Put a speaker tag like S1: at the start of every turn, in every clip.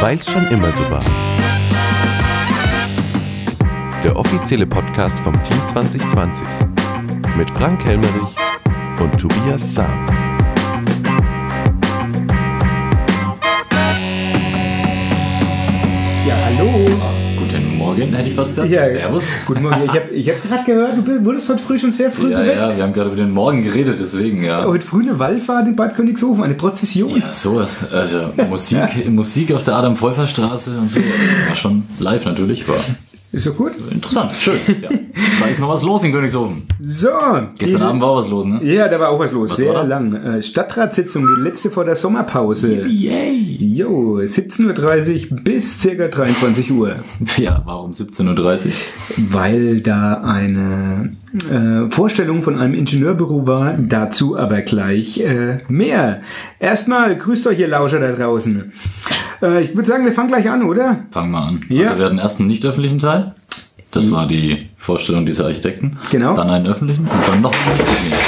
S1: Weil's schon immer so war. Der offizielle Podcast vom Team 2020 mit Frank Helmerich und Tobias Sam.
S2: Ja, hallo.
S3: Guten Morgen, hätte ich fast gesagt.
S2: Ja,
S3: Servus.
S2: Guten Morgen. Ich habe hab gerade gehört, du wurdest heute früh schon sehr früh
S3: Ja,
S2: geweckt.
S3: ja, wir haben gerade über den Morgen geredet, deswegen, ja.
S2: Heute früh eine Wallfahrt in Bad Königshofen, eine Prozession.
S3: Ja, sowas. Also Musik, Musik auf der Adam-Pfeuffer-Straße und so. War schon live natürlich, war
S2: Ist doch gut.
S3: interessant, schön. Ja. Da ist noch was los in Königshofen.
S2: So.
S3: Gestern Abend war was los, ne?
S2: Ja, da war auch was los.
S3: Was
S2: sehr lang. Äh, Stadtratssitzung, die letzte vor der Sommerpause.
S3: Yay!
S2: Jo, 17.30 Uhr bis ca. 23 Uhr.
S3: Ja, warum 17.30 Uhr?
S2: Weil da eine äh, Vorstellung von einem Ingenieurbüro war, dazu aber gleich äh, mehr. Erstmal, grüßt euch ihr Lauscher da draußen. Äh, ich würde sagen, wir fangen gleich an, oder?
S3: Fangen wir an.
S2: Ja.
S3: Also wir hatten erst einen nicht öffentlichen Teil. Das war die Vorstellung dieser Architekten.
S2: Genau.
S3: Dann einen öffentlichen und dann noch einen nicht öffentlichen.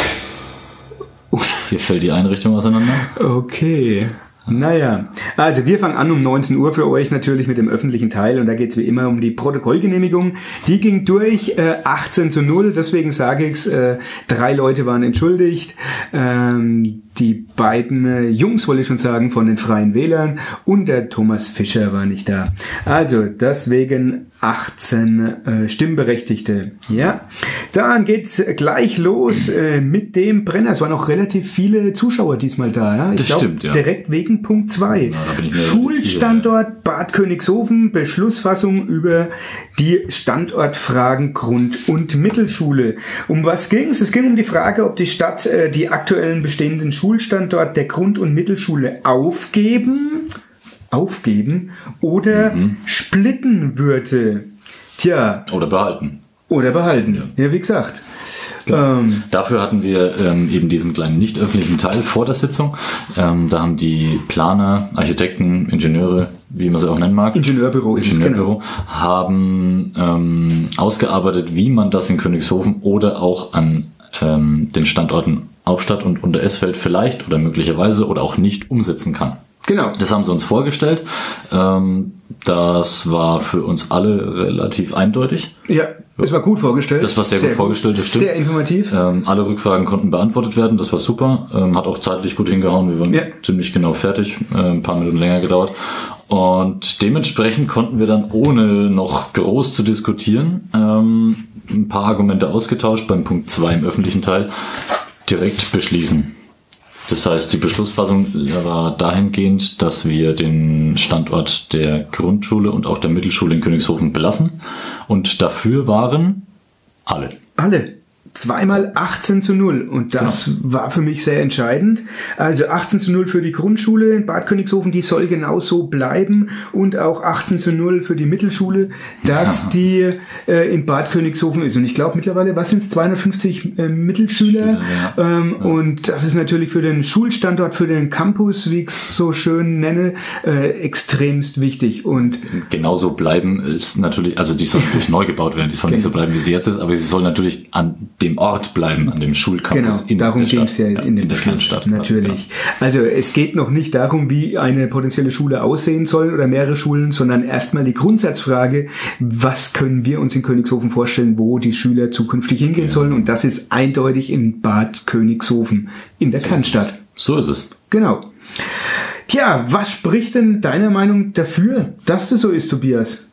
S3: Hier fällt die Einrichtung auseinander.
S2: Okay. Naja, also wir fangen an um 19 Uhr für euch natürlich mit dem öffentlichen Teil und da geht's wie immer um die Protokollgenehmigung. Die ging durch äh, 18 zu 0, deswegen sage ich's. Äh, drei Leute waren entschuldigt. Ähm, die beiden äh, Jungs, wollte ich schon sagen, von den Freien Wählern und der Thomas Fischer war nicht da. Also deswegen 18 äh, Stimmberechtigte. Ja, dann geht's gleich los äh, mit dem Brenner. Es waren auch relativ viele Zuschauer diesmal da. Ja? Ich
S3: Das
S2: glaub,
S3: stimmt, ja.
S2: Direkt wegen Punkt 2.
S3: Na, da bin ich mir
S2: Schulstandort Bad Königshofen, Beschlussfassung über die Standortfragen Grund- und Mittelschule. Um was ging's? Es ging um die Frage, ob die Stadt äh, die aktuellen bestehenden Schulstandort der Grund- und Mittelschule aufgeben, aufgeben oder
S3: Mhm.
S2: splitten würde. Tja,
S3: Oder behalten.
S2: oder behalten. Ja, wie gesagt.
S3: Genau.
S2: Ähm,
S3: Dafür hatten wir ähm, eben diesen kleinen nicht öffentlichen Teil vor der Sitzung. Ähm, da haben die Planer, Architekten, Ingenieure, wie man sie auch nennen mag,
S2: Ingenieurbüro genau.
S3: Ingenieurbüro, haben ähm, ausgearbeitet, wie man das in Königshofen oder auch an ähm, den Standorten Hauptstadt und Unteresfeld vielleicht oder möglicherweise oder auch nicht umsetzen kann.
S2: Genau.
S3: Das haben sie uns vorgestellt. Ähm, das war für uns alle relativ eindeutig.
S2: Ja, das war gut vorgestellt.
S3: Das war sehr gut vorgestellt, das stimmt.
S2: Sehr informativ.
S3: Ähm, alle Rückfragen konnten beantwortet werden, das war super. Ähm, hat auch zeitlich gut hingehauen, wir waren
S2: Ja.
S3: ziemlich genau fertig, äh, ein paar Minuten länger gedauert. Und dementsprechend konnten wir dann, ohne noch groß zu diskutieren, ähm, ein paar Argumente ausgetauscht, beim Punkt 2 im öffentlichen Teil direkt beschließen. Das heißt, die Beschlussfassung war dahingehend, dass wir den Standort der Grundschule und auch der Mittelschule in Königshofen belassen. Und dafür waren alle.
S2: Alle. Zweimal 18 zu 0. Und das war für mich sehr entscheidend. Also 18 zu 0 für die Grundschule in Bad Königshofen, die soll genauso bleiben. Und auch 18 zu 0 für die Mittelschule, dass die äh, in Bad Königshofen ist. Und ich glaube mittlerweile, was sind es, 250 äh, Mittelschüler?
S3: Schüler,
S2: ähm, Und das ist natürlich für den Schulstandort, für den Campus, wie ich es so schön nenne, äh, extremst wichtig. Und
S3: genauso bleiben ist natürlich, also die soll natürlich neu gebaut werden, die soll nicht so bleiben, wie sie jetzt ist, aber sie soll natürlich an dem Ort bleiben, an dem Schulcampus
S2: Genau, darum
S3: der
S2: ging es ja in, dem
S3: der
S2: Beschluss.
S3: Kleinstadt.
S2: Natürlich. Also es geht noch nicht darum, wie eine potenzielle Schule aussehen soll oder mehrere Schulen, sondern erstmal die Grundsatzfrage, was können wir uns in Königshofen vorstellen, wo die Schüler zukünftig hingehen sollen. Und das ist eindeutig in Bad Königshofen, in der Kernstadt.
S3: Genau. So ist es.
S2: Genau. Tja, was spricht denn deiner Meinung dafür, dass das so ist, Tobias?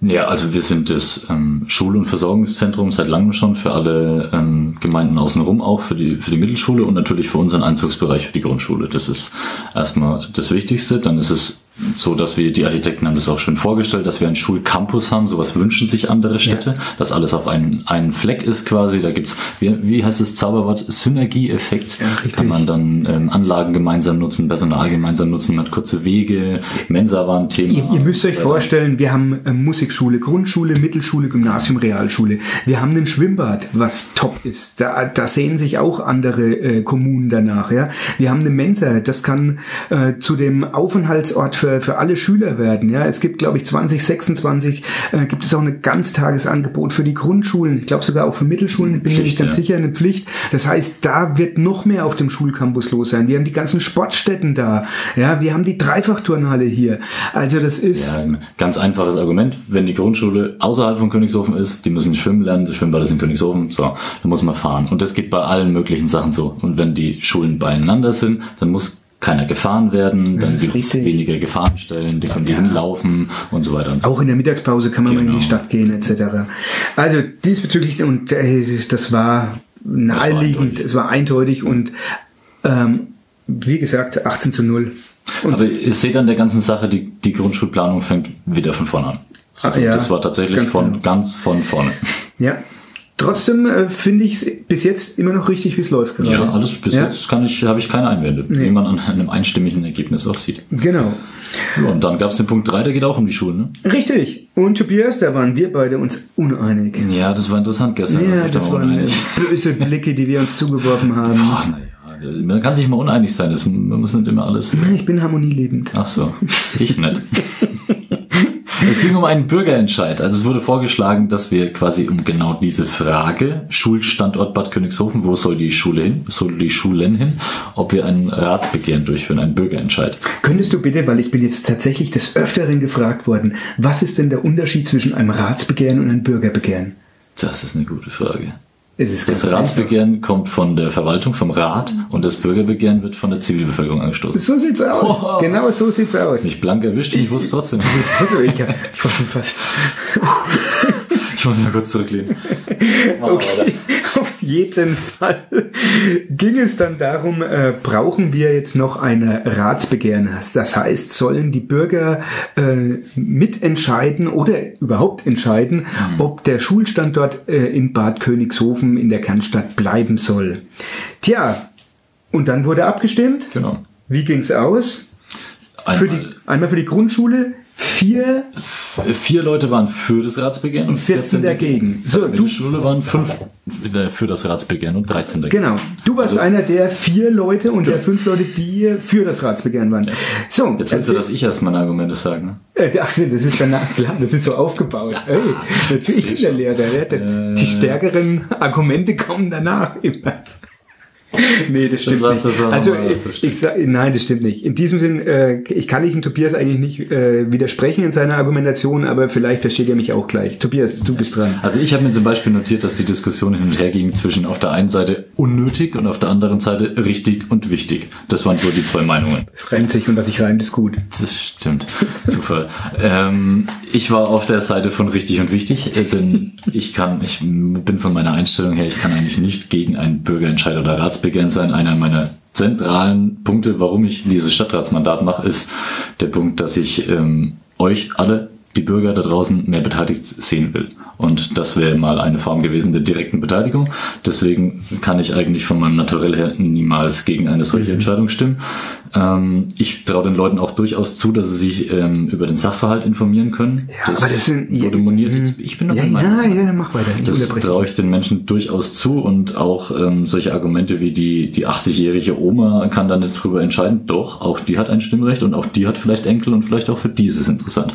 S3: Ja, also wir sind das ähm, Schul- und Versorgungszentrum seit langem schon für alle ähm, Gemeinden außenrum, auch für die, für die Mittelschule und natürlich für unseren Einzugsbereich für die Grundschule. Das ist erstmal das Wichtigste. Dann ist es so, dass wir, die Architekten haben das auch schon vorgestellt, dass wir einen Schulcampus haben. Sowas wünschen sich andere Städte, dass alles auf einen, einen Fleck ist quasi. Da gibt's, wie, wie heißt das Zauberwort? Synergieeffekt.
S2: Ja, richtig.
S3: Kann man dann ähm, Anlagen gemeinsam nutzen, Personal gemeinsam nutzen, man hat kurze Wege, Mensa war ein Thema.
S2: Ihr, ihr müsst euch vorstellen, wir haben äh, Musikschule, Grundschule, Mittelschule, Gymnasium, Realschule. Wir haben ein Schwimmbad, was top ist. Da, da sehen sich auch andere äh, Kommunen danach. Ja, wir haben eine Mensa, das kann äh, zu dem Aufenthaltsort für für, für alle Schüler werden. Ja, es gibt, glaube ich, 2026 äh, gibt es auch ein Ganztagesangebot für die Grundschulen. Ich glaube sogar auch für Mittelschulen, bin ich nicht ganz ja. sicher, eine Pflicht. Das heißt, da wird noch mehr auf dem Schulcampus los sein. Wir haben die ganzen Sportstätten da. Ja, wir haben die Dreifachturnhalle hier. Also das ist...
S3: Ja, ganz einfaches Argument. Wenn die Grundschule außerhalb von Königshofen ist, die müssen schwimmen lernen, das Schwimmbad ist in Königshofen, so, dann muss man fahren. Und das geht bei allen möglichen Sachen so. Und wenn die Schulen beieinander sind, dann muss keiner gefahren werden, dann gibt es weniger Gefahrenstellen, die können ja. hinlaufen und so weiter. Und
S2: so. Auch in der Mittagspause kann man genau. mal in die Stadt gehen etc. Also diesbezüglich, und äh, das war naheliegend, es war eindeutig und ähm, wie gesagt 18 zu 0.
S3: Und Aber ihr seht an der ganzen Sache, die, die Grundschulplanung fängt wieder von vorne an. Also ja, das war tatsächlich ganz von genau. ganz von vorne.
S2: Ja, Trotzdem äh, finde ich es bis jetzt immer noch richtig, wie es läuft
S3: gerade. Ja, alles bis ja? jetzt kann ich, habe ich keine Einwände, nee. wie man an einem einstimmigen Ergebnis auch sieht.
S2: Genau.
S3: Ja, und dann gab es den Punkt 3, der geht auch um die Schulen,
S2: ne? Richtig. Und Tobias, da waren wir beide uns uneinig.
S3: Ja, das war interessant gestern.
S2: Ja, das waren uneinig. böse Blicke, die wir uns zugeworfen haben. Boah,
S3: naja, man kann sich mal uneinig sein, das, man muss nicht immer alles.
S2: Nein, ich bin harmonielebend.
S3: Ach so, ich nicht. Es ging um einen Bürgerentscheid. Also es wurde vorgeschlagen, dass wir quasi um genau diese Frage, Schulstandort Bad Königshofen, wo soll die Schule hin, soll die Schulen hin, ob wir ein Ratsbegehren durchführen, einen Bürgerentscheid.
S2: Könntest du bitte, weil ich bin jetzt tatsächlich des Öfteren gefragt worden, was ist denn der Unterschied zwischen einem Ratsbegehren und einem Bürgerbegehren?
S3: Das ist eine gute Frage das Ratsbegehren einfach. kommt von der Verwaltung, vom Rat und das Bürgerbegehren wird von der Zivilbevölkerung angestoßen.
S2: So sieht's aus. Oh. Genau so sieht's aus.
S3: Nicht blank erwischt und ich wusste es trotzdem. ich, ich war schon fast. Ich muss mal kurz zurücklehnen.
S2: Okay. Auf jeden Fall ging es dann darum, äh, brauchen wir jetzt noch eine Ratsbegehren? Das heißt, sollen die Bürger äh, mitentscheiden oder überhaupt entscheiden, mhm. ob der Schulstandort äh, in Bad Königshofen in der Kernstadt bleiben soll? Tja, und dann wurde abgestimmt.
S3: Genau.
S2: Wie ging's aus? Einmal, für die, einmal für die Grundschule, vier.
S3: Vier Leute waren für das Ratsbegehren
S2: und 14 dagegen.
S3: So, du Schule waren fünf für das Ratsbegehren und 13 dagegen.
S2: Genau. Du warst also, einer der vier Leute und genau. der fünf Leute, die für das Ratsbegehren waren. Ja.
S3: So, jetzt willst du, dass ich erst meine Argumente sage. Ne?
S2: Äh, das ist danach klar, das ist so aufgebaut. Ja, hey, natürlich bin der Lehrer. Der, die stärkeren Argumente kommen danach immer. nee, das stimmt das nicht. also ich, ich sag, nein, das stimmt nicht. In diesem Sinn, äh, ich kann nicht Tobias eigentlich nicht äh, widersprechen in seiner Argumentation, aber vielleicht versteht er mich auch gleich. Tobias, du bist dran.
S3: Also ich habe mir zum Beispiel notiert, dass die Diskussion hin und her ging zwischen auf der einen Seite unnötig und auf der anderen Seite richtig und wichtig. Das waren so die zwei Meinungen.
S2: Es reimt sich und dass sich reimt ist gut.
S3: Das stimmt. Zufall. ähm, ich war auf der Seite von richtig und wichtig, äh, denn ich kann, ich bin von meiner Einstellung her, ich kann eigentlich nicht gegen einen Bürgerentscheid oder Rats Ratsbegehren sein. Einer meiner zentralen Punkte, warum ich dieses Stadtratsmandat mache, ist der Punkt, dass ich ähm, euch alle, die Bürger da draußen, mehr beteiligt sehen will. Und das wäre mal eine Form gewesen der direkten Beteiligung. Deswegen kann ich eigentlich von meinem Naturell her niemals gegen eine solche mhm. Entscheidung stimmen. Ähm, ich traue den Leuten auch durchaus zu, dass sie sich ähm, über den Sachverhalt informieren können.
S2: Ja, das aber das sind,
S3: wurde moniert. Jetzt, ich bin noch
S2: ja, ja, ja, mach weiter.
S3: Das traue ich den Menschen durchaus zu und auch ähm, solche Argumente wie die, die 80-jährige Oma kann da nicht drüber entscheiden. Doch, auch die hat ein Stimmrecht und auch die hat vielleicht Enkel und vielleicht auch für dieses interessant.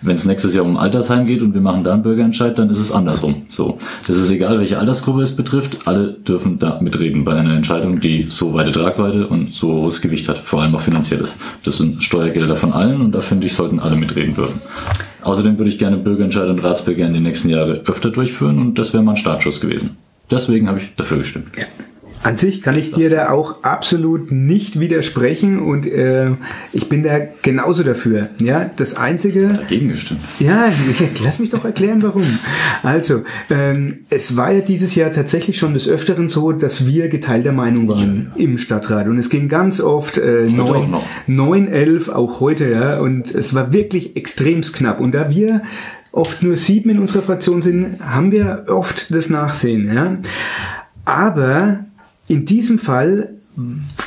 S3: Wenn es nächstes Jahr um ein Altersheim geht und wir machen da einen Bürgerentscheid, dann ist es andersrum. So, das ist egal, welche Altersgruppe es betrifft. Alle dürfen da mitreden bei einer Entscheidung, die so weite Tragweite und so hohes Gewicht hat vor allem auch finanzielles. Das sind Steuergelder von allen und da finde ich, sollten alle mitreden dürfen. Außerdem würde ich gerne Bürgerentscheid und Ratsbegehren die nächsten Jahre öfter durchführen und das wäre mein Startschuss gewesen. Deswegen habe ich dafür gestimmt.
S2: Ja. An sich kann ich dir da auch absolut nicht widersprechen und äh, ich bin da genauso dafür. Ja, das einzige.
S3: Dagegen gestimmt.
S2: Ja, lass mich doch erklären, warum. Also, ähm, es war ja dieses Jahr tatsächlich schon des Öfteren so, dass wir geteilter Meinung waren ja. im Stadtrat und es ging ganz oft äh, 9, 9, 11, auch heute, ja, und es war wirklich extremst knapp. Und da wir oft nur sieben in unserer Fraktion sind, haben wir oft das Nachsehen. Ja. Aber in diesem Fall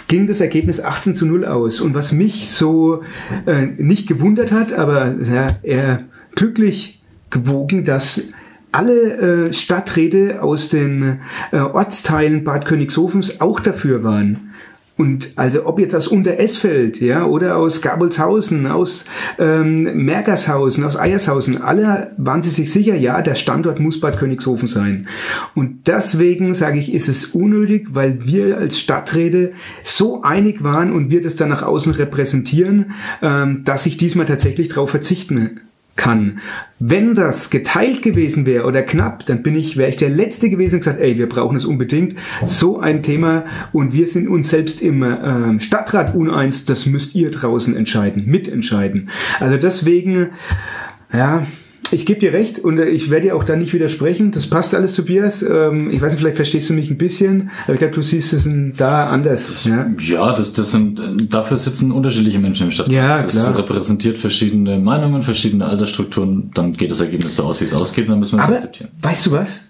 S2: ging das Ergebnis 18 zu 0 aus. Und was mich so äh, nicht gewundert hat, aber ja, eher glücklich gewogen, dass alle äh, Stadträte aus den äh, Ortsteilen Bad Königshofens auch dafür waren. Und also ob jetzt aus Unteresfeld, ja, oder aus Gabelshausen, aus ähm, Mergershausen, aus Eiershausen, alle waren sie sich sicher, ja, der Standort muss Bad Königshofen sein. Und deswegen sage ich, ist es unnötig, weil wir als Stadträte so einig waren und wir das dann nach außen repräsentieren, ähm, dass ich diesmal tatsächlich darauf verzichten kann. Wenn das geteilt gewesen wäre oder knapp, dann bin ich, wäre ich der Letzte gewesen und gesagt, ey, wir brauchen es unbedingt. So ein Thema und wir sind uns selbst im äh, Stadtrat uneins, das müsst ihr draußen entscheiden, mitentscheiden. Also deswegen, ja, ich gebe dir recht und äh, ich werde dir auch da nicht widersprechen. Das passt alles, Tobias. Ähm, ich weiß nicht, vielleicht verstehst du mich ein bisschen, aber ich glaube, du siehst es da anders.
S3: Ja, ja das, das sind, dafür sitzen unterschiedliche Menschen im Stadtrat.
S2: Ja,
S3: das
S2: klar.
S3: repräsentiert verschiedene Meinungen, verschiedene Altersstrukturen. Dann geht das Ergebnis so aus, wie es ausgeht, dann müssen wir es akzeptieren.
S2: weißt du was?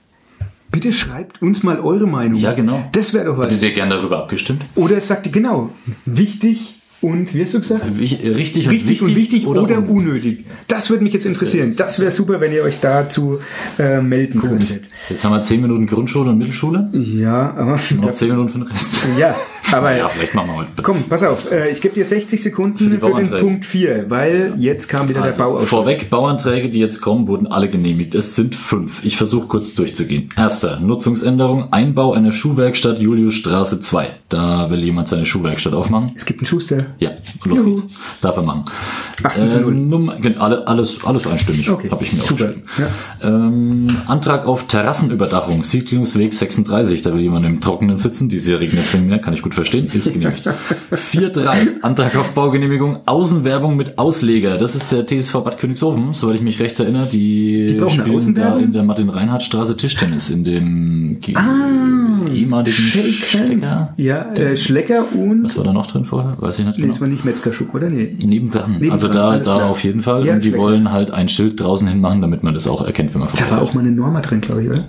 S2: Bitte schreibt uns mal eure Meinung.
S3: Ja, genau.
S2: Das wäre doch was.
S3: Hättet ihr gern darüber abgestimmt?
S2: Oder es sagt, genau, wichtig und, wie hast du gesagt?
S3: Richtig und
S2: Richtig
S3: wichtig,
S2: und wichtig oder,
S3: unnötig?
S2: unnötig. Das würde mich jetzt interessieren. Das wäre super, wenn ihr euch dazu äh, melden könntet.
S3: Jetzt haben wir 10 Minuten Grundschule und Mittelschule.
S2: Ja, aber
S3: Noch 10 Minuten für den Rest.
S2: ja, aber
S3: ja, vielleicht machen wir heute.
S2: komm, pass auf. Äh, ich gebe dir 60 Sekunden
S3: Für
S2: für, den. Punkt 4, weil jetzt kam wieder
S3: Also,
S2: der Bauausschuss.
S3: vorweg, Bauanträge, die jetzt kommen, wurden alle genehmigt. Es sind fünf. Ich versuche kurz durchzugehen. Erster, Nutzungsänderung, Einbau einer Schuhwerkstatt Juliusstraße 2. Da will jemand seine Schuhwerkstatt aufmachen.
S2: Es gibt einen Schuster.
S3: Ja, los
S2: Juhu.
S3: geht's. Darf er machen.
S2: 18 zu 0.
S3: Ähm, Nummer, gen- alle, alles, alles einstimmig.
S2: Okay,
S3: Habe ich mir
S2: super.
S3: aufgeschrieben. Ähm, Antrag auf Terrassenüberdachung, Siedlungsweg 36. Da will jemand im Trockenen sitzen. Dieses Jahr regnet es mehr, kann ich gut verstehen. Ist genehmigt. 4.3. Antrag auf Baugenehmigung, Außenwerbung mit Ausleger. Das ist der TSV Bad Königshofen, soweit ich mich recht erinnere. Die,
S2: Die
S3: spielen da in der Martin-Reinhardt-Straße Tischtennis, in dem
S2: Ah,
S3: ehemaligen. Stecker.
S2: Ja, äh, Schlecker und.
S3: Was war da noch drin vorher? Weiß ich nicht
S2: Nee,
S3: genau.
S2: das war nicht Metzgerschuck, oder? Nee.
S3: Nebendran.
S2: Nebendran,
S3: also da, da
S2: klar.
S3: auf jeden Fall.
S2: Ja,
S3: und die
S2: schmeckt.
S3: wollen halt ein Schild draußen hinmachen, damit man das auch erkennt, wenn man
S2: Da war
S3: vorbeifährt.
S2: auch mal eine Norma drin, glaube ich, oder?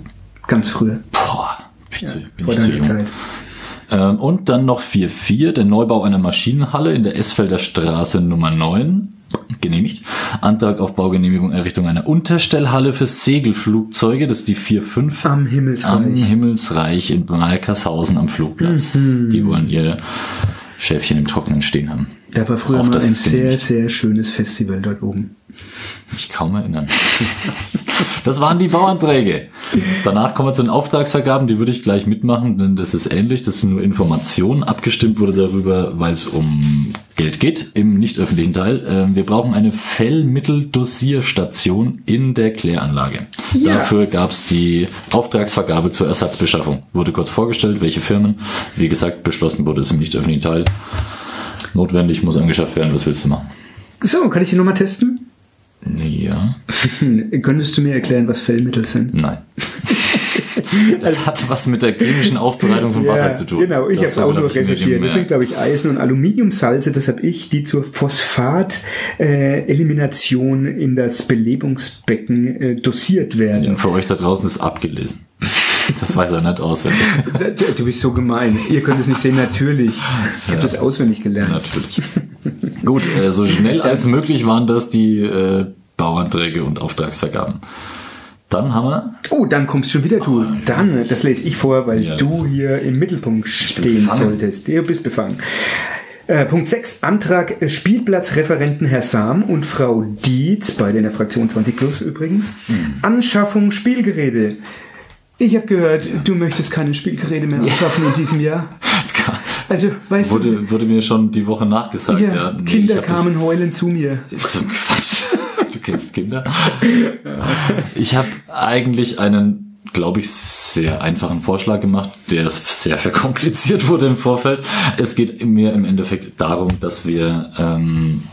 S2: Ganz früher.
S3: Boah, bin ich zu, bin ich zu jung.
S2: Zeit.
S3: Ähm, und dann noch 4.4, der Neubau einer Maschinenhalle in der Esfelder Straße Nummer 9. Genehmigt. Antrag auf Baugenehmigung Errichtung einer Unterstellhalle für Segelflugzeuge. Das ist die 4.5
S2: Am Himmelsreich.
S3: am Himmelsreich in Malkershausen am Flugplatz.
S2: Mhm.
S3: Die wollen ihr Schäfchen im Trockenen stehen haben.
S2: Da war früher
S3: Auch
S2: mal ein sehr, sehr schönes Festival dort oben.
S3: Mich kaum erinnern. Das waren die Bauanträge. Danach kommen wir zu den Auftragsvergaben, die würde ich gleich mitmachen, denn das ist ähnlich, das sind nur Informationen. Abgestimmt wurde darüber, weil es um Geld geht, im nicht öffentlichen Teil. Ähm, Wir brauchen eine Fellmitteldosierstation in der Kläranlage.
S2: Ja.
S3: Dafür gab es die Auftragsvergabe zur Ersatzbeschaffung. Wurde kurz vorgestellt, welche Firmen. Wie gesagt, beschlossen wurde es im nicht öffentlichen Teil. Notwendig muss angeschafft werden, was willst du machen?
S2: So, kann ich die nochmal testen?
S3: Ja,
S2: könntest du mir erklären, was Fellmittel sind?
S3: nein. Das hat was mit der chemischen Aufbereitung von Wasser zu tun.
S2: Genau, ich habe es auch nur recherchiert. Das sind, glaube ich, Eisen- und Aluminiumsalze. Das habe ich, die zur Phosphat-Elimination in das Belebungsbecken äh, dosiert werden.
S3: Für euch da draußen ist abgelesen. Das weiß er nicht auswendig.
S2: Du, bist so gemein. Ihr könnt es nicht sehen, natürlich. Ich habe das auswendig gelernt.
S3: Natürlich. Gut, äh, so schnell als möglich waren das die äh, Bauanträge und Auftragsvergaben. Dann haben wir
S2: Oh, dann kommst schon wieder du. Dann, das lese ich vor, weil
S3: Ja,
S2: du hier im Mittelpunkt stehen solltest. Du bist befangen. Äh, Punkt 6, Antrag äh, Spielplatzreferenten Herr Sam und Frau Dietz, beide in der Fraktion 20 Plus übrigens.
S3: Hm.
S2: Anschaffung Spielgeräte. Ich habe gehört, du möchtest keine Spielgeräte mehr anschaffen in diesem Jahr. Also, weißt du,
S3: wurde, wurde mir schon die Woche nachgesagt.
S2: hier,
S3: ja. Nee,
S2: Kinder
S3: hab das-
S2: kamen heulend zu mir.
S3: So ein Quatsch. Du kennst Kinder. Ich habe eigentlich einen, glaube ich, sehr einfachen Vorschlag gemacht, der sehr verkompliziert wurde im Vorfeld. Es geht mir im Endeffekt darum, dass wir ähm,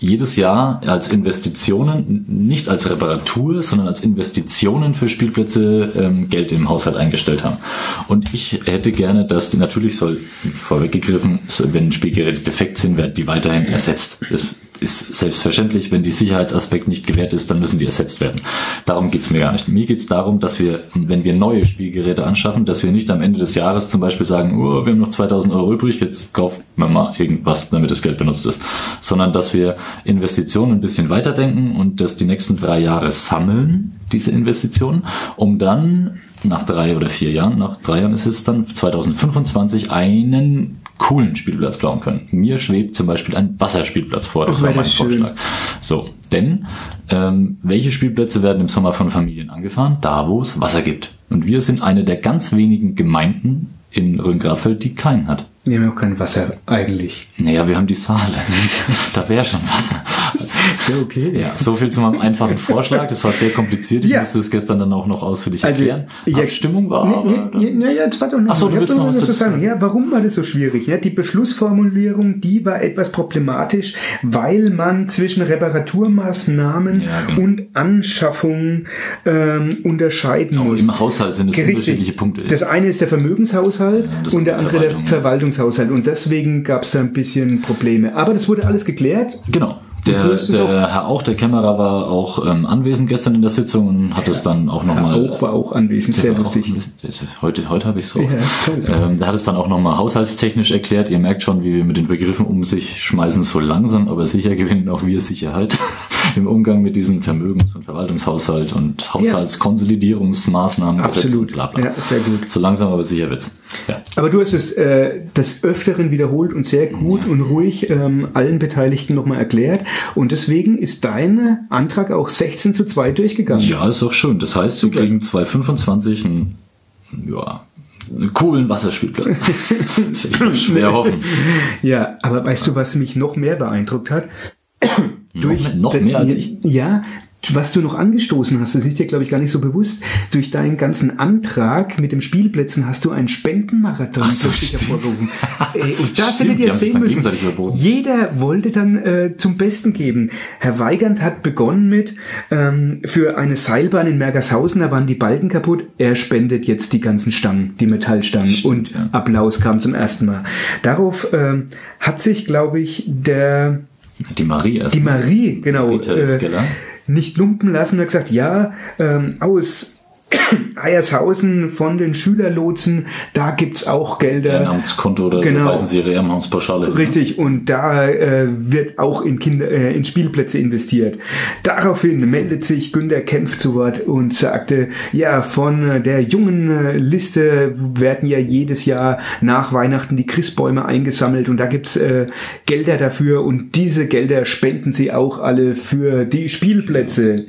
S3: jedes Jahr als Investitionen, nicht als Reparatur, sondern als Investitionen für Spielplätze ähm, Geld im Haushalt eingestellt haben. Und ich hätte gerne, dass die, natürlich soll vorweggegriffen, wenn Spielgeräte defekt sind, werden die weiterhin ersetzt. Das ist selbstverständlich, wenn die Sicherheitsaspekt nicht gewährt ist, dann müssen die ersetzt werden. Darum geht's mir gar nicht. Mir geht's darum, dass wir, wenn wir neue Spielgeräte anschaffen, dass wir nicht am Ende des Jahres zum Beispiel sagen, oh, wir haben noch 2000 Euro übrig, jetzt kaufen wir mal irgendwas, damit das Geld benutzt ist. Sondern, dass wir Investitionen ein bisschen weiterdenken und das die nächsten drei Jahre sammeln, diese Investitionen, um dann nach drei oder vier Jahren, nach drei Jahren ist es dann 2025 einen coolen Spielplatz bauen können. Mir schwebt zum Beispiel ein Wasserspielplatz vor. Das
S2: Oh,
S3: war
S2: wäre
S3: mein
S2: das.
S3: Vorschlag. So, denn ähm, welche Spielplätze werden im Sommer von Familien angefahren? Da, wo es Wasser gibt. Und wir sind eine der ganz wenigen Gemeinden in Rhön-Grabfeld, die keinen hat.
S2: Wir haben ja auch kein Wasser eigentlich.
S3: Naja, wir haben die Saale. da wäre schon Wasser.
S2: Ja, okay.
S3: Ja, so viel zu meinem einfachen Vorschlag. Das war sehr kompliziert. Ich
S2: Ja.
S3: musste es gestern dann auch noch ausführlich
S2: Also,
S3: erklären.
S2: ich-
S3: Abstimmung war
S2: Nee,
S3: aber...
S2: nee, nee, jetzt warte doch noch.
S3: Ach so, du willst noch was
S2: was zu
S3: dazu
S2: sagen. Ja, warum war das so schwierig? Ja, die Beschlussformulierung, die war etwas problematisch, weil man zwischen Reparaturmaßnahmen
S3: Ja, genau.
S2: und Anschaffung ähm, unterscheiden
S3: Auch
S2: muss.
S3: Im Haushalt sind es unterschiedliche Punkte.
S2: Das eine ist der Vermögenshaushalt
S3: Ja,
S2: und der
S3: andere
S2: der
S3: Verwaltung.
S2: Verwaltungshaushalt. Und deswegen gab es da ein bisschen Probleme. Aber das wurde alles geklärt.
S3: Genau. Der,
S2: es
S3: der Herr Auch, der Kämmerer, war auch ähm, anwesend gestern in der Sitzung und hat es dann auch nochmal.
S2: Auch war auch anwesend, sehr lustig.
S3: Heute, heute habe ich so.
S2: Ja, toll.
S3: Ähm, der hat es dann auch nochmal haushaltstechnisch erklärt. Ihr merkt schon, wie wir mit den Begriffen um sich schmeißen, so langsam, aber sicher gewinnen auch wir Sicherheit im Umgang mit diesen Vermögens- und Verwaltungshaushalt und Haushaltskonsolidierungsmaßnahmen.
S2: Absolut.
S3: Bla bla.
S2: Ja, sehr gut.
S3: So langsam, aber sicher wird's. Ja.
S2: Aber du hast es äh, des Öfteren wiederholt und sehr gut und ruhig ähm, allen Beteiligten nochmal erklärt. Und deswegen ist dein Antrag auch 16 zu 2 durchgegangen.
S3: Ja, ist doch schön. Das heißt, wir
S2: Super.
S3: kriegen 2,25 einen, ja, einen coolen Wasserspielplatz. ich schwer hoffen.
S2: Ja, aber weißt du, was mich noch mehr beeindruckt hat?
S3: Noch, noch mehr als ich.
S2: Ja, was du noch angestoßen hast, das ist dir, glaube ich, gar nicht so bewusst. Durch deinen ganzen Antrag mit dem Spielplätzen hast du einen Spendenmarathon
S3: Ach so,
S2: hervorgerufen. Ey, und das
S3: Stimmt,
S2: hättet ihr sehen müssen. Jeder wollte dann äh, zum Besten geben. Herr Weigand hat begonnen mit ähm, für eine Seilbahn in Mergershausen, da waren die Balken kaputt. Er spendet jetzt die ganzen Stangen, die Metallstangen.
S3: Stimmt,
S2: und
S3: ja.
S2: Applaus kam zum ersten Mal. Darauf ähm, hat sich, glaube ich, der
S3: Die Marie erst.
S2: die Marie, genau,
S3: Peter
S2: äh. Nicht lumpen lassen und hat gesagt, ja, ähm, aus Eiershausen von den Schülerlotsen, da gibt's auch Gelder.
S3: Ehrenamtskonto oder
S2: Genau.
S3: überweisen Sie Ihre Ehrenamtspauschale.
S2: Richtig, und da äh, wird auch in Kinder, äh, in Spielplätze investiert. Daraufhin meldet sich Günter Kempf zu Wort und sagte, ja, von äh, der jungen äh, Liste werden ja jedes Jahr nach Weihnachten die Christbäume eingesammelt und da gibt's äh, Gelder dafür und diese Gelder spenden sie auch alle für die Spielplätze.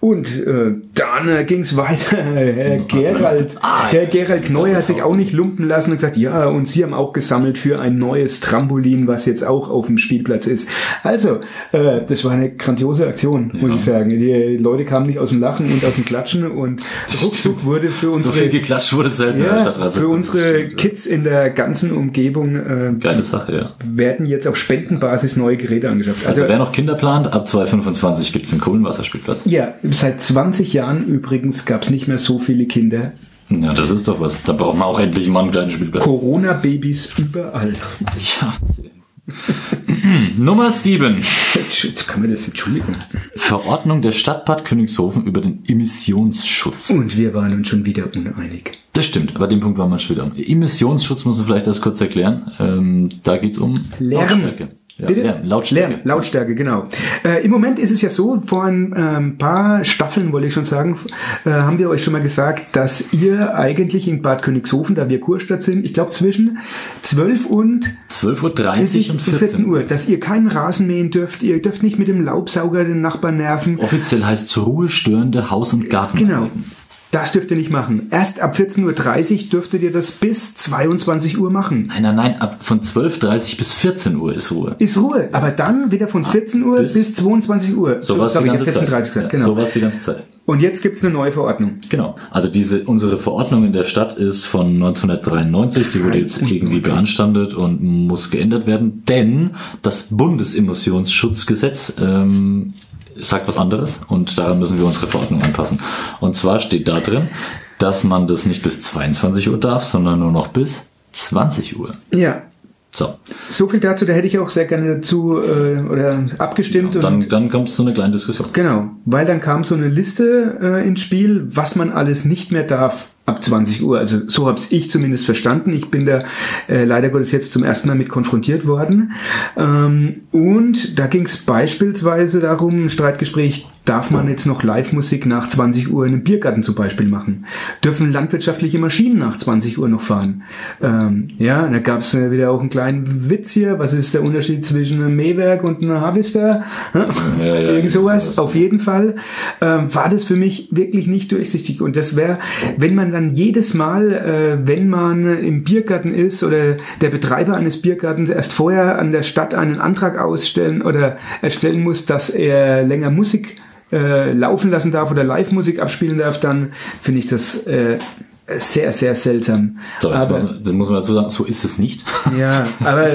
S2: Und äh, dann äh, ging's weiter. Herr Gerald,
S3: Ah,
S2: Herr Gerald Neu hat sich auch nicht lumpen lassen und gesagt, ja, und Sie haben auch gesammelt für ein neues Trampolin, was jetzt auch auf dem Spielplatz ist. Also, äh, das war eine grandiose Aktion, muss ich sagen. Die Leute kamen nicht aus dem Lachen und aus dem Klatschen und ruckzuck wurde für
S3: So viel
S2: unsere,
S3: geklatscht wurde selten
S2: ja, für unsere Kids in der ganzen Umgebung äh,
S3: Geile Sache, ja.
S2: werden jetzt auf Spendenbasis neue Geräte angeschafft.
S3: Also wer noch Kinder plant, ab 2,25 gibt's einen coolen Wasserspielplatz.
S2: ja, seit 20 Jahren übrigens gab es nicht mehr so viele Kinder.
S3: Ja, das ist doch was. Da braucht man auch endlich mal einen kleinen Spielplatz.
S2: Corona-Babys überall.
S3: Ja. Hm, Nummer 7.
S2: Jetzt kann man das entschuldigen.
S3: Verordnung der Stadt Bad Königshofen über den Emissionsschutz.
S2: Und wir waren uns schon wieder uneinig.
S3: Das stimmt, aber den Punkt war man schon wieder. Emissionsschutz muss man vielleicht erst kurz erklären. Ähm, da geht's um
S2: Lärm.
S3: Lautstärke.
S2: Bitte?
S3: Lärm, Lautstärke.
S2: Lärm, Lautstärke, genau. Äh, Im Moment ist es ja so, vor ein ähm, paar Staffeln, wollte ich schon sagen, äh, haben wir euch schon mal gesagt, dass ihr eigentlich in Bad Königshofen, da wir Kurstadt sind, ich glaube zwischen 12 und
S3: 12.30 Uhr und 14
S2: Uhr, dass ihr keinen Rasen mähen dürft, ihr dürft nicht mit dem Laubsauger den Nachbarn nerven.
S3: Offiziell heißt zur Ruhe störende Haus- und Garten.
S2: Genau. Das dürft ihr nicht machen. Erst ab 14.30 Uhr dürftet ihr das bis 22 Uhr machen.
S3: Nein, nein, nein, ab von 12.30 bis 14 Uhr ist Ruhe.
S2: Ist Ruhe, aber dann wieder von 14 Uhr bis,
S3: bis-
S2: 22 Uhr.
S3: So war es die
S2: ich
S3: ganze
S2: hab 14.30
S3: Zeit.
S2: gesagt, genau.
S3: So es die ganze Zeit.
S2: Und jetzt gibt's eine neue Verordnung.
S3: Genau. Also diese unsere Verordnung in der Stadt ist von 1993, die wurde jetzt irgendwie beanstandet und muss geändert werden, denn das Bundesemissionsschutzgesetz ähm, sagt was anderes und daran müssen wir unsere Verordnung anpassen. Und zwar steht da drin, dass man das nicht bis 22 Uhr darf, sondern nur noch bis 20 Uhr.
S2: Ja.
S3: So,
S2: So viel dazu, da hätte ich auch sehr gerne dazu äh, oder abgestimmt. und
S3: dann, dann kommt es zu einer kleinen Diskussion.
S2: Genau, weil dann kam so eine Liste äh, ins Spiel, was man alles nicht mehr darf ab 20 Uhr. Also so habe ich zumindest verstanden. Ich bin da äh, leider Gottes jetzt zum ersten Mal mit konfrontiert worden. Ähm, und da ging es beispielsweise darum, Streitgespräch, darf man jetzt noch Live-Musik nach 20 Uhr in einem Biergarten zum Beispiel machen? Dürfen landwirtschaftliche Maschinen nach 20 Uhr noch fahren? Ähm, ja, da gab es äh, wieder auch einen kleinen Witz hier. Was ist der Unterschied zwischen einem Mähwerk und einem Harvester? Ja, ja, Irgend sowas. Auf jeden Fall ähm, war das für mich wirklich nicht durchsichtig. Und das wäre, wenn man dann jedes Mal, äh, wenn man im Biergarten ist oder der Betreiber eines Biergartens erst vorher an der Stadt einen Antrag ausstellen oder erstellen muss, dass er länger Musik äh, laufen lassen darf oder Live-Musik abspielen darf, dann finde ich das äh, sehr, sehr seltsam.
S3: So, aber, mal, dann muss man dazu sagen, so ist es nicht.
S2: Ja, aber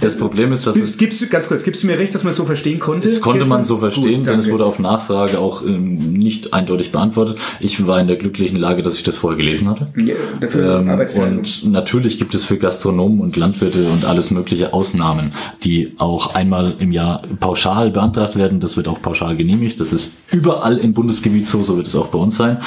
S3: das Problem ist, dass
S2: es gibst ganz kurz, gibst du mir recht, dass man so verstehen konnte?
S3: Das konnte gestern? man so verstehen, Gut, denn es wurde auf Nachfrage auch ähm, nicht eindeutig beantwortet. Ich war in der glücklichen Lage, dass ich das vorher gelesen hatte. Ja, dafür ähm, und natürlich gibt es für Gastronomen und Landwirte und alles mögliche Ausnahmen, die auch einmal im Jahr pauschal beantragt werden. Das wird auch pauschal genehmigt. Das ist überall im Bundesgebiet so, so wird es auch bei uns sein.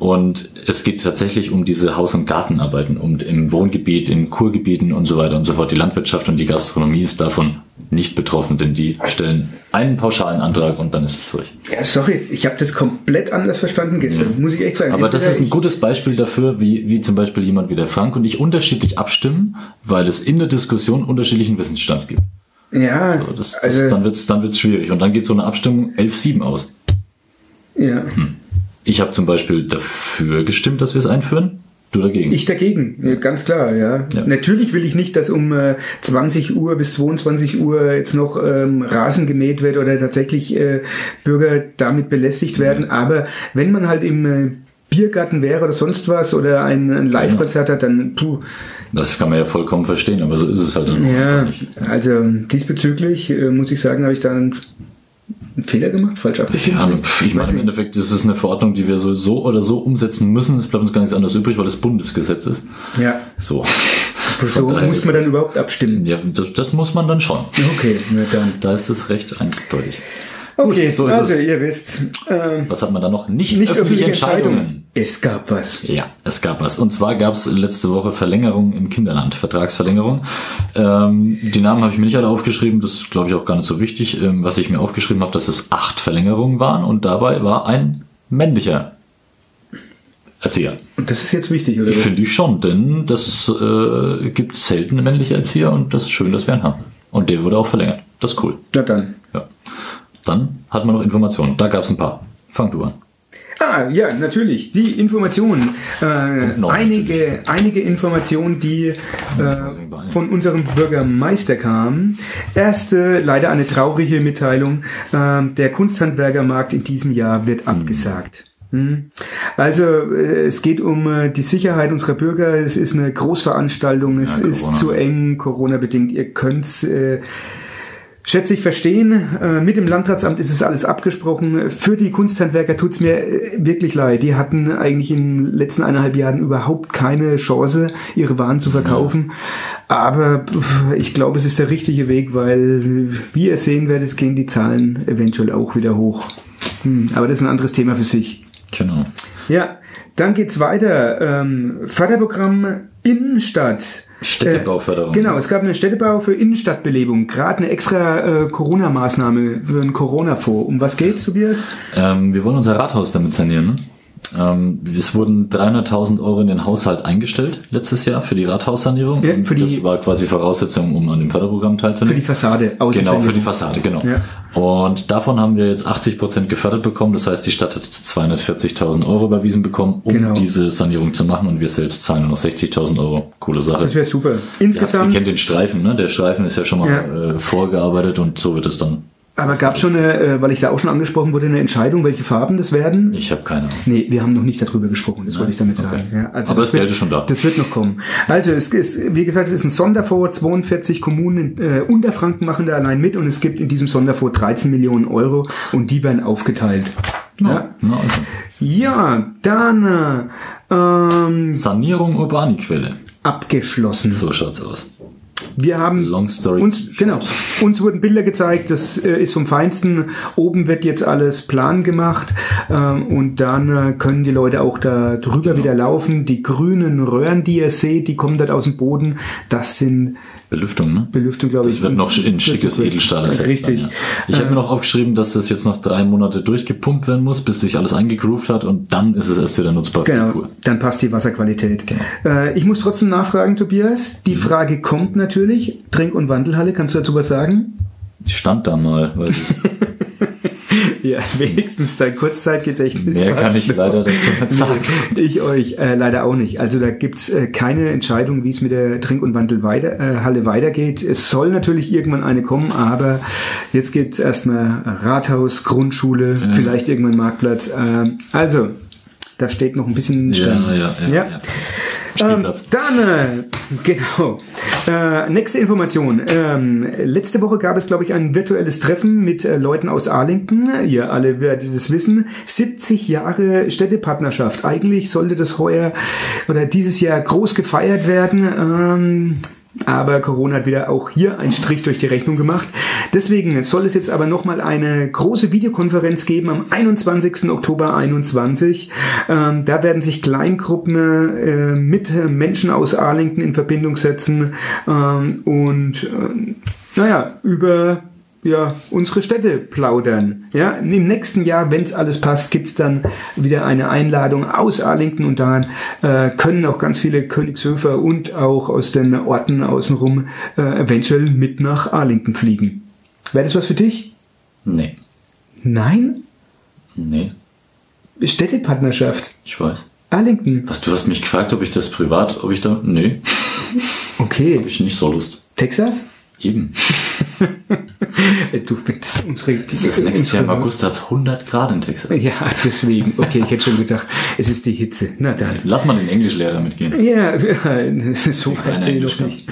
S3: Und es geht tatsächlich um diese Haus- und Gartenarbeiten, um im Wohngebiet, in Kurgebieten und so weiter und so fort. Die Landwirtschaft und die Gastronomie ist davon nicht betroffen, denn die stellen einen pauschalen Antrag und dann ist es durch.
S2: Ja, sorry, ich habe das komplett anders verstanden gestern, ja. muss ich echt sagen.
S3: Aber das ist ein gutes Beispiel dafür, wie, wie zum Beispiel jemand wie der Frank und ich unterschiedlich abstimmen, weil es in der Diskussion unterschiedlichen Wissensstand gibt.
S2: Ja,
S3: so, das, das, also, dann wird es dann wird's schwierig. Und dann geht so eine Abstimmung 11-7 aus.
S2: Ja. Hm.
S3: Ich habe zum Beispiel dafür gestimmt, dass wir es einführen. Du dagegen?
S2: Ich dagegen, ja, ganz klar, ja. ja. Natürlich will ich nicht, dass um äh, 20 Uhr bis 22 Uhr jetzt noch ähm, Rasen gemäht wird oder tatsächlich äh, Bürger damit belästigt werden. Mhm. Aber wenn man halt im äh, Biergarten wäre oder sonst was oder ein, ein Live-Konzert hat, dann tu.
S3: Das kann man ja vollkommen verstehen, aber so ist es halt dann
S2: ja, nicht. Also diesbezüglich äh, muss ich sagen, habe ich dann einen Fehler gemacht, falsch abgestimmt? Ja,
S3: ich meine, im Endeffekt ist es eine Verordnung, die wir so, so oder so umsetzen müssen. Es bleibt uns gar nichts anderes übrig, weil das Bundesgesetz ist.
S2: Ja.
S3: So.
S2: So muss man dann überhaupt abstimmen.
S3: Ja, das, das muss man dann schon.
S2: Okay, na dann.
S3: Da ist es recht eindeutig.
S2: Okay, so also es. ihr wisst.
S3: Ähm, was hat man da noch? Nicht, nicht öffentliche, öffentliche Entscheidungen. Entscheidungen.
S2: Es gab was.
S3: Ja, es gab was. Und zwar gab es letzte Woche Verlängerung im Kinderland, Vertragsverlängerung. Ähm, die Namen habe ich mir nicht alle aufgeschrieben, das ist, glaube ich, auch gar nicht so wichtig. Ähm, was ich mir aufgeschrieben habe, dass es acht Verlängerungen waren und dabei war ein männlicher Erzieher.
S2: Und das ist jetzt wichtig, oder?
S3: Finde ich schon, denn das äh, gibt selten männliche Erzieher und das ist schön, dass wir einen haben. Und der wurde auch verlängert. Das ist cool.
S2: Na dann.
S3: Ja. Dann hat man noch Informationen. Da gab es ein paar. Fang du an.
S2: Ah, ja, natürlich. Die Informationen. Äh, einige, einige Informationen, die äh, von unserem Bürgermeister kamen. Erste, leider eine traurige Mitteilung. Äh, der Kunsthandwerkermarkt in diesem Jahr wird hm. abgesagt. Hm. Also äh, es geht um äh, die Sicherheit unserer Bürger. Es ist eine Großveranstaltung. Es ja, ist zu eng, Corona bedingt. Ihr könnt äh, schätze ich verstehen. Äh, mit dem Landratsamt ist es alles abgesprochen. Für die Kunsthandwerker tut's mir äh, wirklich leid. Die hatten eigentlich in den letzten eineinhalb Jahren überhaupt keine Chance, ihre Waren zu verkaufen. Aber ich glaube, es ist der richtige Weg, weil, wie ihr sehen werdet, gehen die Zahlen eventuell auch wieder hoch. Hm, aber das ist ein anderes Thema für sich.
S3: Genau.
S2: Ja, dann geht's weiter. Ähm, Förderprogramm Innenstadt.
S3: Städtebauförderung.
S2: Äh, genau, es gab eine Städtebau für Innenstadtbelebung, gerade eine extra äh, Corona-Maßnahme für einen Corona-Fonds. Um was geht's, Tobias?
S3: Ähm, wir wollen unser Rathaus damit sanieren. Ähm, es wurden 300.000 Euro in den Haushalt eingestellt letztes Jahr für die Rathaussanierung. Ja, für die, das war quasi Voraussetzung, um an dem Förderprogramm teilzunehmen.
S2: Für die Fassade.
S3: Genau, für die Fassade, genau. Ja. Und davon haben wir jetzt 80 Prozent gefördert bekommen. Das heißt, die Stadt hat jetzt 240.000 Euro überwiesen bekommen, um genau. diese Sanierung zu machen. Und wir selbst zahlen nur noch 60.000 Euro. Coole Sache.
S2: Das wäre super. Insgesamt.
S3: Ja, ihr kennt den Streifen, ne? Der Streifen ist ja schon mal ja. Äh, vorgearbeitet und so wird es dann
S2: aber gab schon eine, äh, weil ich da auch schon angesprochen wurde, eine Entscheidung, welche Farben das werden?
S3: Ich habe keine Ahnung.
S2: Nee, wir haben noch nicht darüber gesprochen, das Nein? wollte ich damit sagen. Okay.
S3: Ja, also Aber das, das Geld ist schon da.
S2: Das wird noch kommen. Also es ist, wie gesagt, es ist ein Sonderfonds, 42 Kommunen in äh, Unterfranken machen da allein mit und es gibt in diesem Sonderfonds 13 Millionen Euro und die werden aufgeteilt.
S3: No, ja, no, also.
S2: ja dann
S3: äh, ähm, Sanierung Urbaniquelle.
S2: Abgeschlossen.
S3: So schaut's aus.
S2: Wir haben
S3: Long story
S2: uns
S3: short.
S2: genau uns wurden Bilder gezeigt. Das äh, ist vom Feinsten. Oben wird jetzt alles plan gemacht ähm, und dann äh, können die Leute auch da drüber
S3: Genau.
S2: wieder laufen. Die grünen Röhren, die ihr seht, die kommen dort aus dem Boden. Das sind
S3: Belüftung, ne?
S2: Belüftung, glaube ich.
S3: Das wird noch in schickes Edelstahl ersetzt.
S2: Richtig.
S3: Dann, ja. Ich habe mir noch aufgeschrieben, dass das jetzt noch drei Monate durchgepumpt werden muss, bis sich alles eingegroovt hat und dann ist es erst wieder nutzbar für die
S2: Genau, dann passt die Wasserqualität.
S3: Genau.
S2: Äh, ich muss trotzdem nachfragen, Tobias. Die Frage kommt natürlich. Trink- und Wandelhalle, kannst du dazu was sagen?
S3: Stand da mal, weil ich,
S2: Ja, wenigstens dein Kurzzeitgedächtnis.
S3: mehr kann ich leider dazu nicht sagen.
S2: Ich euch äh, leider auch nicht. Also da gibt's äh, keine Entscheidung, wie es mit der Trink- und Wandelhalle äh, Halle weitergeht. Es soll natürlich irgendwann eine kommen, aber jetzt gibt's erstmal Rathaus, Grundschule, vielleicht irgendwann Marktplatz. Ähm, also, da steht noch ein bisschen in den Sternen.
S3: Ja, ja, ja.
S2: Ja.
S3: ja.
S2: Ähm, dann, äh, genau. Äh, nächste Information. Ähm, letzte Woche gab es, glaube ich, ein virtuelles Treffen mit äh, Leuten aus Arlington. Ihr alle werdet es wissen. 70 Jahre Städtepartnerschaft. Eigentlich sollte das heuer oder dieses Jahr groß gefeiert werden. Ähm, aber Corona hat wieder auch hier einen Strich durch die Rechnung gemacht. Deswegen soll es jetzt aber nochmal eine große Videokonferenz geben am 21. Oktober 21. Ähm, da werden sich Kleingruppen äh, mit Menschen aus Arlington in Verbindung setzen ähm, und äh, naja, über ja, unsere Städte plaudern. Ja, im nächsten Jahr, wenn es alles passt, gibt's dann wieder eine Einladung aus Arlington und dann äh, können auch ganz viele Königshöfer und auch aus den Orten außenrum äh, eventuell mit nach Arlington fliegen. Wäre das was für dich?
S3: Nee.
S2: Nein?
S3: Nee,
S2: Städtepartnerschaft.
S3: ich weiß.
S2: Arlington.
S3: Was, du hast mich gefragt, ob ich das privat, ob ich da. Nee,
S2: Okay.
S3: habe ich nicht so Lust.
S2: Texas?
S3: Eben.
S2: Du findest unsere.
S3: Das ist nächstes Jahr im August, da hat's 100 Grad in Texas.
S2: Ja, deswegen. Okay, ich hätte schon gedacht, es ist die Hitze. Na dann.
S3: Lass mal den Englischlehrer mitgehen.
S2: Ja, so weit bin ich
S3: Englisch
S2: noch nicht.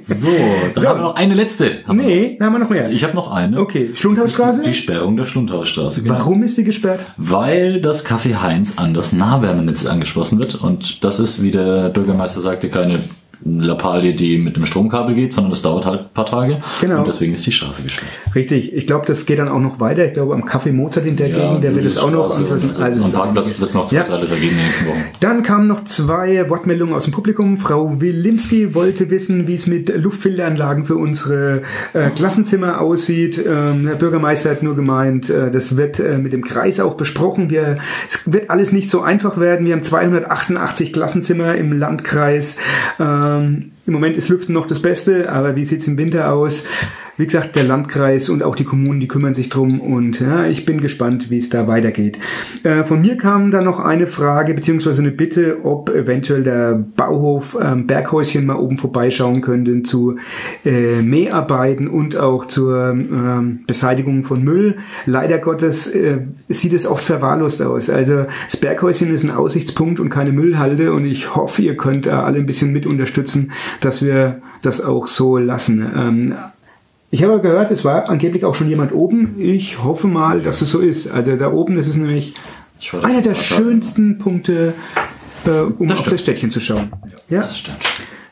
S3: So, dann
S2: So.
S3: haben wir noch eine letzte. Haben wir
S2: Nee, da haben wir noch mehr.
S3: noch. Ich habe noch eine.
S2: Okay,
S3: Das
S2: Schlundhausstraße?
S3: ist Die Sperrung der Schlundhausstraße. Genau.
S2: Warum ist die gesperrt?
S3: Weil das Café Heinz an das Nahwärmenetz angeschlossen wird. Und das ist, wie der Bürgermeister sagte, keine Lappalie, die mit einem Stromkabel geht, sondern das dauert halt ein paar Tage.
S2: Genau.
S3: Und deswegen ist die Straße gesperrt.
S2: Richtig, ich glaube, das geht dann auch noch weiter. Ich glaube, am Café Mozart in der Gegend, der wird es auch noch anschließen.
S3: Also
S2: Also,
S3: am Parkplatz es noch zwei,
S2: Ja.
S3: drei Liter geben in den nächsten Wochen.
S2: Dann kamen noch zwei Wortmeldungen aus dem Publikum. Frau Wilimski wollte wissen, wie es mit Luftfilteranlagen für unsere äh, Klassenzimmer aussieht. Ähm, der Bürgermeister hat nur gemeint, äh, das wird äh, mit dem Kreis auch besprochen. Wir, es wird alles nicht so einfach werden. Wir haben 288 Klassenzimmer im Landkreis. Ähm, Im Moment ist Lüften noch das Beste, aber wie sieht's im Winter aus? Wie gesagt, der Landkreis und auch die Kommunen, die kümmern sich drum und ja, ich bin gespannt, wie es da weitergeht. Äh, von mir kam dann noch eine Frage beziehungsweise eine Bitte, ob eventuell der Bauhof ähm, Berghäuschen mal oben vorbeischauen könnte zu äh, Mäharbeiten und auch zur ähm, Beseitigung von Müll. Leider Gottes äh, sieht es oft verwahrlost aus. Also das Berghäuschen ist ein Aussichtspunkt und keine Müllhalde und ich hoffe, ihr könnt da alle ein bisschen mit unterstützen, dass wir das auch so lassen. Ähm, ich habe gehört, es war angeblich auch schon jemand oben. Ich hoffe mal, dass es so ist. Also da oben, das ist nämlich
S3: Ich war da
S2: einer der schönsten Punkte, äh, um
S3: Das
S2: auf
S3: stimmt.
S2: das Städtchen zu schauen. Ja.
S3: Das stimmt.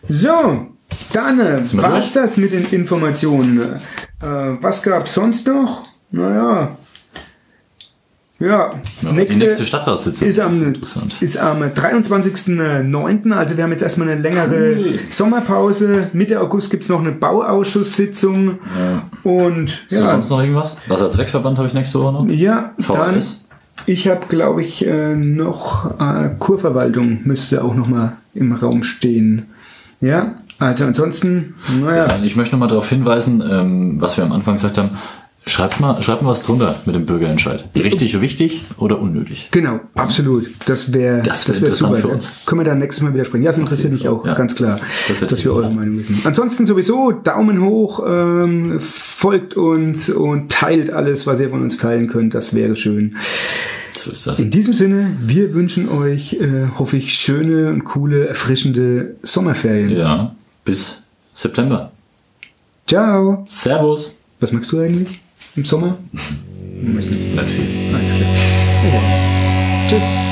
S2: So, dann äh, war's
S3: durch?
S2: das mit den Informationen. Äh, was gab's sonst noch? Naja. Ja,
S3: Ja, die nächste Stadtratssitzung
S2: ist am, ist am 23.09. Also wir haben jetzt erstmal eine längere
S3: Cool.
S2: Sommerpause. Mitte August gibt's noch eine Bauausschusssitzung. Und
S3: Ist da
S2: ja,
S3: sonst noch irgendwas? Wasserzweckverband habe ich nächste Woche noch.
S2: ja dann,
S3: VHS?
S2: ich habe, glaube ich, äh, noch äh, Kurverwaltung müsste auch noch mal im Raum stehen. Ja, also ansonsten, naja.
S3: Ja, ich möchte noch mal darauf hinweisen, ähm, was wir am Anfang gesagt haben. Schreibt mal, schreibt mal was drunter mit dem Bürgerentscheid. Richtig wichtig oder unnötig?
S2: Genau, absolut. Das wäre
S3: Das
S2: das
S3: wär
S2: wär super.
S3: für
S2: ja.
S3: uns.
S2: Können wir dann nächstes Mal wieder sprechen. Ja, das interessiert mich auch,
S3: Ja,
S2: ganz klar,
S3: das wird
S2: dass wir eure. Meinung wissen. Ansonsten sowieso Daumen hoch, ähm, folgt uns und teilt alles, was ihr von uns teilen könnt. Das wäre schön.
S3: So ist das.
S2: In diesem Sinne, wir wünschen euch, äh, hoffe ich, schöne und coole, erfrischende Sommerferien.
S3: Ja, bis September.
S2: Ciao.
S3: Servus.
S2: Was magst du eigentlich im Sommer?
S3: Nicht viel.
S2: Alles klar. Ja. Tschüss.